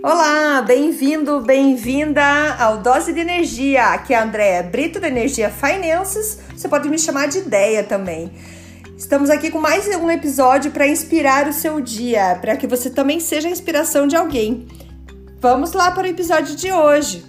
Olá, bem-vindo, bem-vinda ao Dose de Energia. Aqui é a Andréa Brito da Energia Finances. Você pode me chamar de Ideia também. Estamos aqui com mais um episódio para inspirar o seu dia, para que você também seja a inspiração de alguém. Vamos lá para o episódio de hoje.